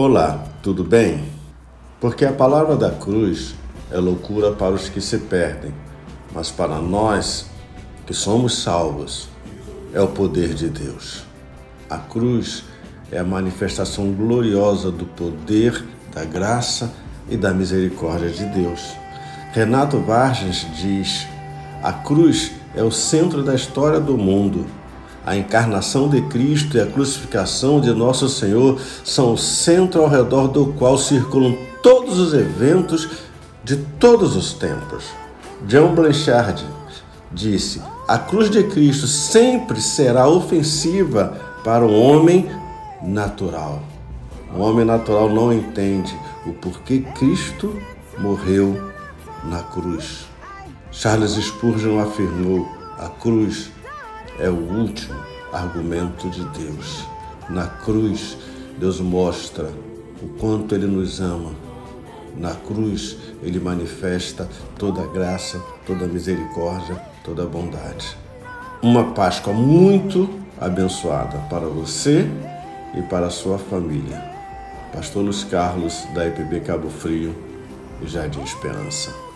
Olá, tudo bem? Porque a palavra da cruz é loucura para os que se perdem, mas para nós que somos salvos é o poder de Deus. A cruz é a manifestação gloriosa do poder, da graça e da misericórdia de Deus. Renato Vargas diz: a cruz é o centro da história do mundo a encarnação de Cristo e a crucificação de nosso Senhor são o centro ao redor do qual circulam todos os eventos de todos os tempos. John Blanchard disse: A cruz de Cristo sempre será ofensiva para o homem natural. O homem natural não entende o porquê Cristo morreu na cruz. Charles Spurgeon afirmou: a cruz é o último argumento de Deus. Na cruz, Deus mostra o quanto Ele nos ama. Na cruz, Ele manifesta toda a graça, toda a misericórdia, toda a bondade. Uma Páscoa muito abençoada para você e para a sua família. Pastor Luiz Carlos, da IPB Cabo Frio e Jardim Esperança.